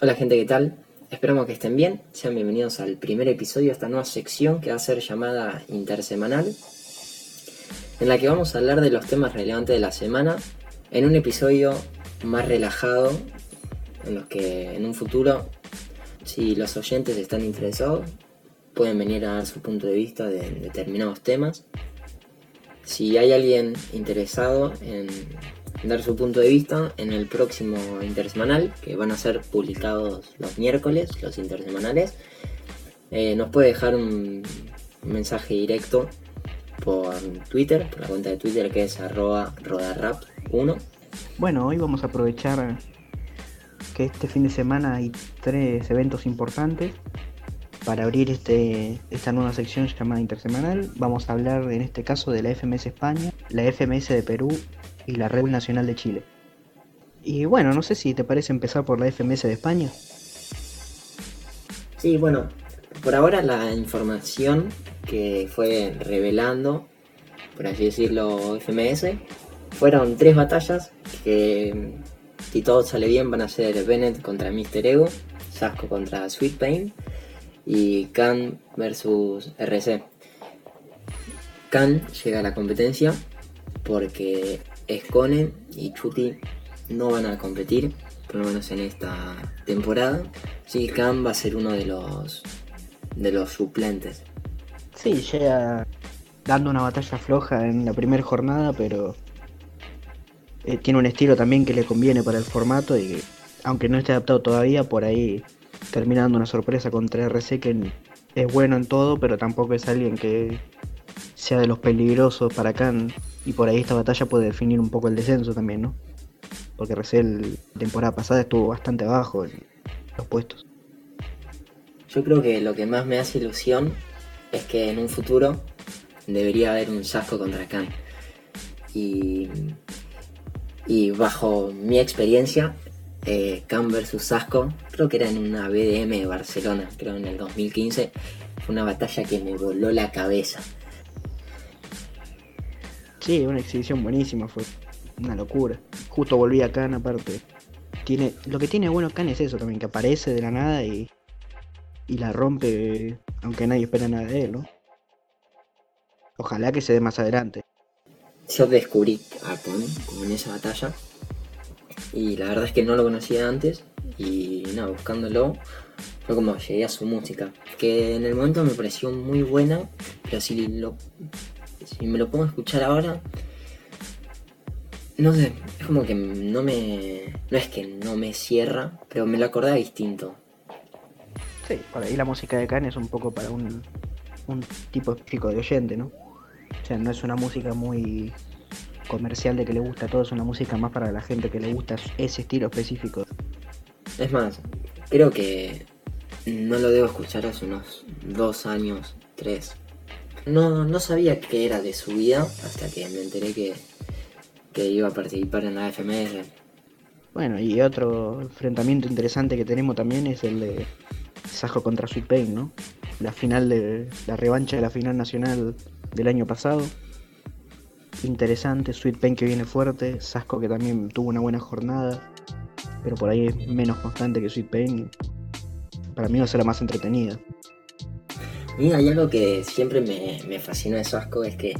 Hola gente, ¿qué tal? Esperamos que estén bien. Sean bienvenidos al primer episodio de esta nueva sección que va a ser llamada Intersemanal, en la que vamos a hablar de los temas relevantes de la semana en un episodio más relajado, en los que en un futuro, si los oyentes están interesados, pueden venir a dar su punto de vista de determinados temas. Si hay alguien interesado en dar su punto de vista en el próximo intersemanal, que van a ser publicados los miércoles, los intersemanales. Eh, nos puede dejar un mensaje directo por Twitter, por la cuenta de Twitter que es arroba rodarrap1. Bueno, hoy vamos a aprovechar que este fin de semana hay tres eventos importantes para abrir este, esta nueva sección llamada Intersemanal. Vamos a hablar en este caso de la FMS España, la FMS de Perú y la Red Nacional de Chile. Y bueno, no sé si te parece empezar por la FMS de España. Sí, bueno, por ahora la información que fue revelando, por así decirlo, FMS, fueron tres batallas que, si todo sale bien, van a ser Bennett contra Mr. Ego, Sasco contra Sweet Pain y Khan versus RC. Khan llega a la competencia porque Escone y Chuti no van a competir, por lo menos en esta temporada. Sí, Khan va a ser uno de los de los suplentes. Sí, llega dando una batalla floja en la primera jornada, pero eh, tiene un estilo también que le conviene para el formato y aunque no esté adaptado todavía, por ahí termina dando una sorpresa contra RC que es bueno en todo, pero tampoco es alguien que sea de los peligrosos para Khan y por ahí esta batalla puede definir un poco el descenso también, ¿no? Porque la temporada pasada estuvo bastante abajo en los puestos. Yo creo que lo que más me hace ilusión es que en un futuro debería haber un Sasco contra Khan. Y, y bajo mi experiencia, eh, Khan versus Sasco, creo que era en una BDM de Barcelona, creo en el 2015, fue una batalla que me voló la cabeza. Sí, una exhibición buenísima, fue una locura. Justo volví a Khan aparte. Tiene, lo que tiene bueno Khan es eso también, que aparece de la nada y, y la rompe, aunque nadie espera nada de él, ¿no? Ojalá que se dé más adelante. Yo descubrí a Khan en esa batalla y la verdad es que no lo conocía antes y nada, buscándolo fue como llegué a su música, que en el momento me pareció muy buena, pero si lo si me lo pongo a escuchar ahora, no sé, es como que no me. No es que no me cierra, pero me lo acordaba distinto. Sí, por ahí la música de Khan es un poco para un, un tipo específico de oyente, ¿no? O sea, no es una música muy comercial de que le gusta a todos, es una música más para la gente que le gusta ese estilo específico. Es más, creo que no lo debo escuchar hace unos dos años, tres. No, no sabía que era de su vida hasta que me enteré que, que iba a participar en la FMS. Bueno, y otro enfrentamiento interesante que tenemos también es el de Sajo contra Sweet Pain, ¿no? La final de la revancha de la final nacional del año pasado. Interesante, Sweet Pain que viene fuerte, Sasco que también tuvo una buena jornada, pero por ahí es menos constante que Sweet Pain. Para mí va a ser la más entretenida. Y hay algo que siempre me, me fascinó de Sasco, es que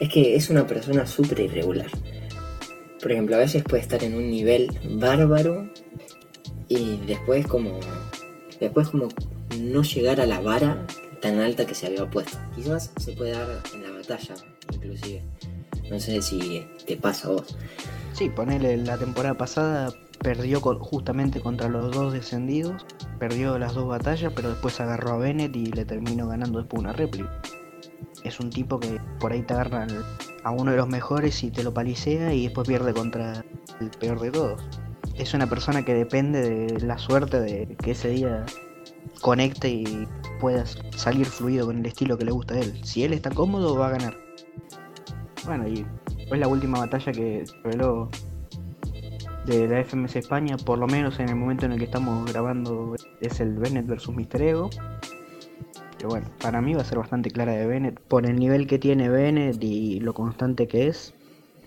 es que es una persona súper irregular. Por ejemplo, a veces puede estar en un nivel bárbaro y después como después como no llegar a la vara tan alta que se había puesto. Quizás se puede dar en la batalla, inclusive. No sé si te pasa a vos. Sí, ponele la temporada pasada perdió justamente contra los dos descendidos, perdió las dos batallas, pero después agarró a Bennett y le terminó ganando después una réplica. Es un tipo que por ahí te agarra a uno de los mejores y te lo palicea y después pierde contra el peor de todos. Es una persona que depende de la suerte de que ese día conecte y pueda salir fluido con el estilo que le gusta a él. Si él está cómodo, va a ganar. Bueno, y fue la última batalla que reveló de la FMS España, por lo menos en el momento en el que estamos grabando, es el Bennett versus Mister Ego. Pero bueno, para mí va a ser bastante clara de Bennett. Por el nivel que tiene Bennett y lo constante que es,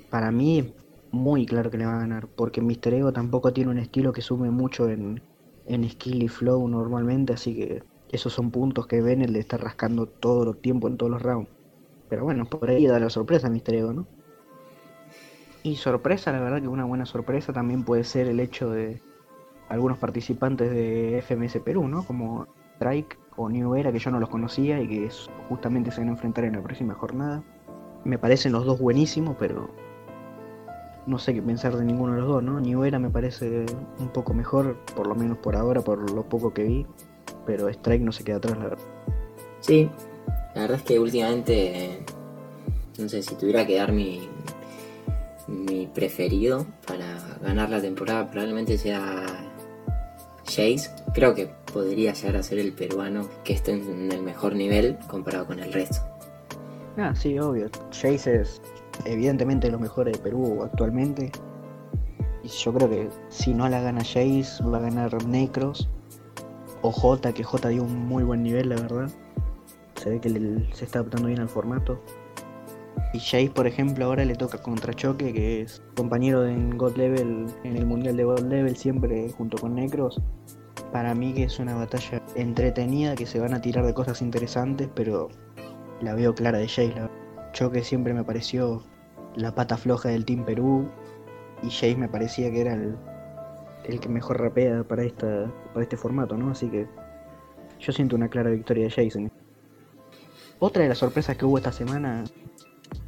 para mí muy claro que le va a ganar. Porque Mister Ego tampoco tiene un estilo que sume mucho en, en skill y flow normalmente, así que esos son puntos que Bennett le está rascando todo el tiempo en todos los rounds. Pero bueno, por ahí da la sorpresa Mister Ego, ¿no? Y sorpresa, la verdad que una buena sorpresa también puede ser el hecho de algunos participantes de FMS Perú, ¿no? Como Strike o New Era, que yo no los conocía y que justamente se van a enfrentar en la próxima jornada. Me parecen los dos buenísimos, pero no sé qué pensar de ninguno de los dos, ¿no? New Era me parece un poco mejor, por lo menos por ahora, por lo poco que vi, pero Strike no se queda atrás, la verdad. Sí, la verdad es que últimamente, no sé, si tuviera que dar mi, mi preferido para ganar la temporada, probablemente sea Jace. Creo que podría llegar a ser el peruano que esté en el mejor nivel comparado con el resto. Ah, sí, obvio. Jace es evidentemente lo mejor de Perú actualmente. Y yo creo que si no la gana Jace, va a ganar Necros. O J, que J dio un muy buen nivel, la verdad. Se ve que se está adaptando bien al formato. Y Jace, por ejemplo, ahora le toca contra Choque, que es compañero en God Level, en el Mundial de God Level, siempre junto con Necros. Para mí que es una batalla entretenida, que se van a tirar de cosas interesantes, pero la veo clara de Jace. La Choque siempre me pareció la pata floja del Team Perú y Jace me parecía que era el, el que mejor rapea para, esta, para este formato, ¿no? Así que yo siento una clara victoria de Jason. Otra de las sorpresas que hubo esta semana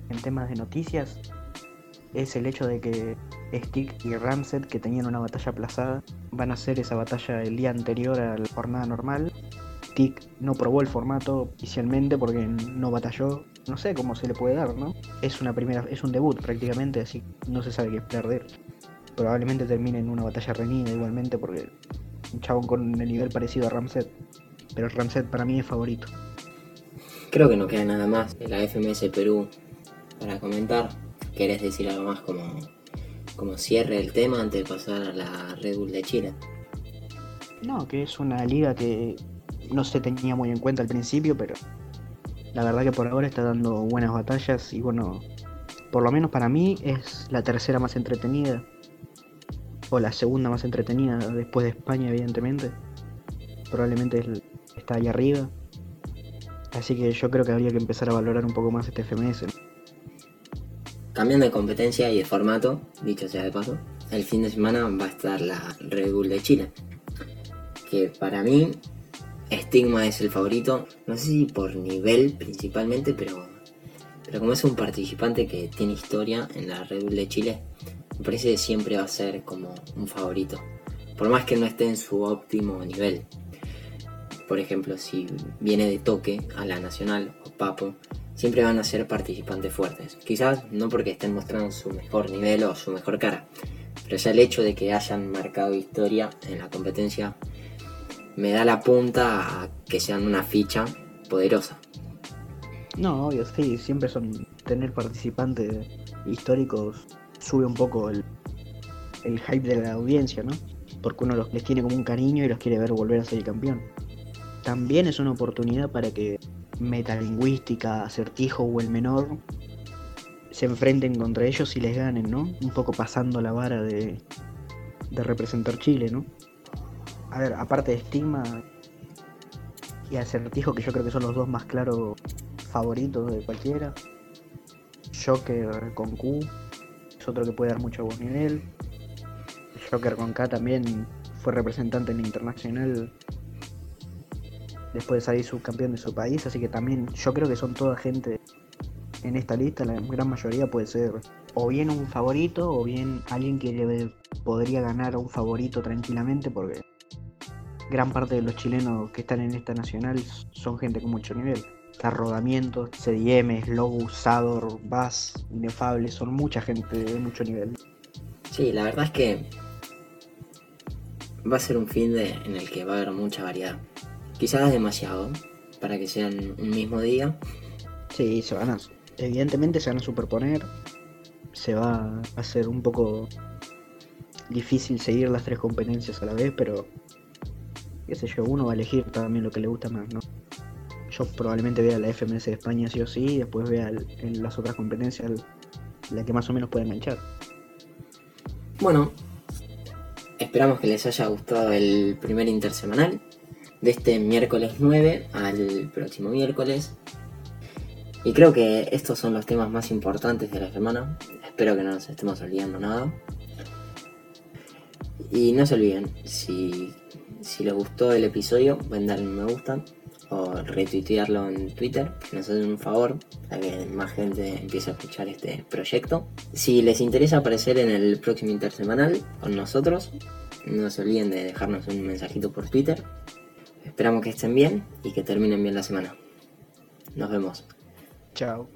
en temas de noticias es el hecho de que Stick y Ramset, que tenían una batalla aplazada, van a hacer esa batalla el día anterior a la jornada normal. Stick no probó el formato oficialmente porque no batalló no sé cómo se le puede dar, ¿no? Es una primera, es un debut prácticamente, así no se sabe qué él. Probablemente termine en una batalla reñida igualmente porque un chabón con el nivel parecido a Ramset. Pero Ramset para mí es favorito. Creo que no queda nada más la FMS Perú para comentar. ¿Querés decir algo más como, como cierre el tema antes de pasar a la Red Bull de Chile? No, que es una liga que no se tenía muy en cuenta al principio, pero la verdad que por ahora está dando buenas batallas y bueno, por lo menos para mí es la tercera más entretenida. O la segunda más entretenida después de España, evidentemente. Probablemente está ahí arriba. Así que yo creo que habría que empezar a valorar un poco más este FMS. Cambiando de competencia y de formato, dicho sea de paso, el fin de semana va a estar la Red Bull de Chile. Que para mí Stigma es el favorito, no sé si por nivel principalmente, pero, pero como es un participante que tiene historia en la Red Bull de Chile, me parece que siempre va a ser como un favorito, por más que no esté en su óptimo nivel. Por ejemplo, si viene de toque a la Nacional o Papo, siempre van a ser participantes fuertes. Quizás no porque estén mostrando su mejor nivel o su mejor cara, pero ya el hecho de que hayan marcado historia en la competencia me da la punta a que sean una ficha poderosa. No, obvio, sí, siempre son tener participantes históricos sube un poco el, el hype de la audiencia, ¿no? Porque uno los, les tiene como un cariño y los quiere ver volver a ser campeón. También es una oportunidad para que metalingüística, acertijo o el menor se enfrenten contra ellos y les ganen, ¿no? Un poco pasando la vara de, de representar Chile, ¿no? a ver, aparte de Estigma y Acertijo, que yo creo que son los dos más claros favoritos de cualquiera. Joker con Q es otro que puede dar mucho buen nivel. Joker con K también fue representante en internacional después de salir subcampeón de su país, así que también yo creo que son toda gente en esta lista, la gran mayoría puede ser o bien un favorito o bien alguien que podría ganar a un favorito tranquilamente porque gran parte de los chilenos que están en esta nacional son gente con mucho nivel. Rodamientos, CDM, Slow, Sador, Bass, Inefable, son mucha gente de mucho nivel. Sí, la verdad es que va a ser un fin de, en el que va a haber mucha variedad. Quizás demasiado para que sean un mismo día. Sí, se van a, evidentemente se van a superponer. Se va a hacer un poco difícil seguir las tres competencias a la vez, pero qué sé yo, uno va a elegir también lo que le gusta más, ¿no? Yo probablemente vea la FMS de España sí o sí, y después vea en las otras competencias la que más o menos puede enganchar. Bueno, Esperamos que les haya gustado el primer intersemanal de este miércoles 9 al próximo miércoles. Y creo que estos son los temas más importantes de la semana. Espero que no nos estemos olvidando nada. Y no se olviden, si, si les gustó el episodio, pueden darle un me gusta o retuitearlo en Twitter, nos hacen un favor para que más gente empiece a escuchar este proyecto. Si les interesa aparecer en el próximo intersemanal con nosotros, no se olviden de dejarnos un mensajito por Twitter. Esperamos que estén bien y que terminen bien la semana. Nos vemos. Chao.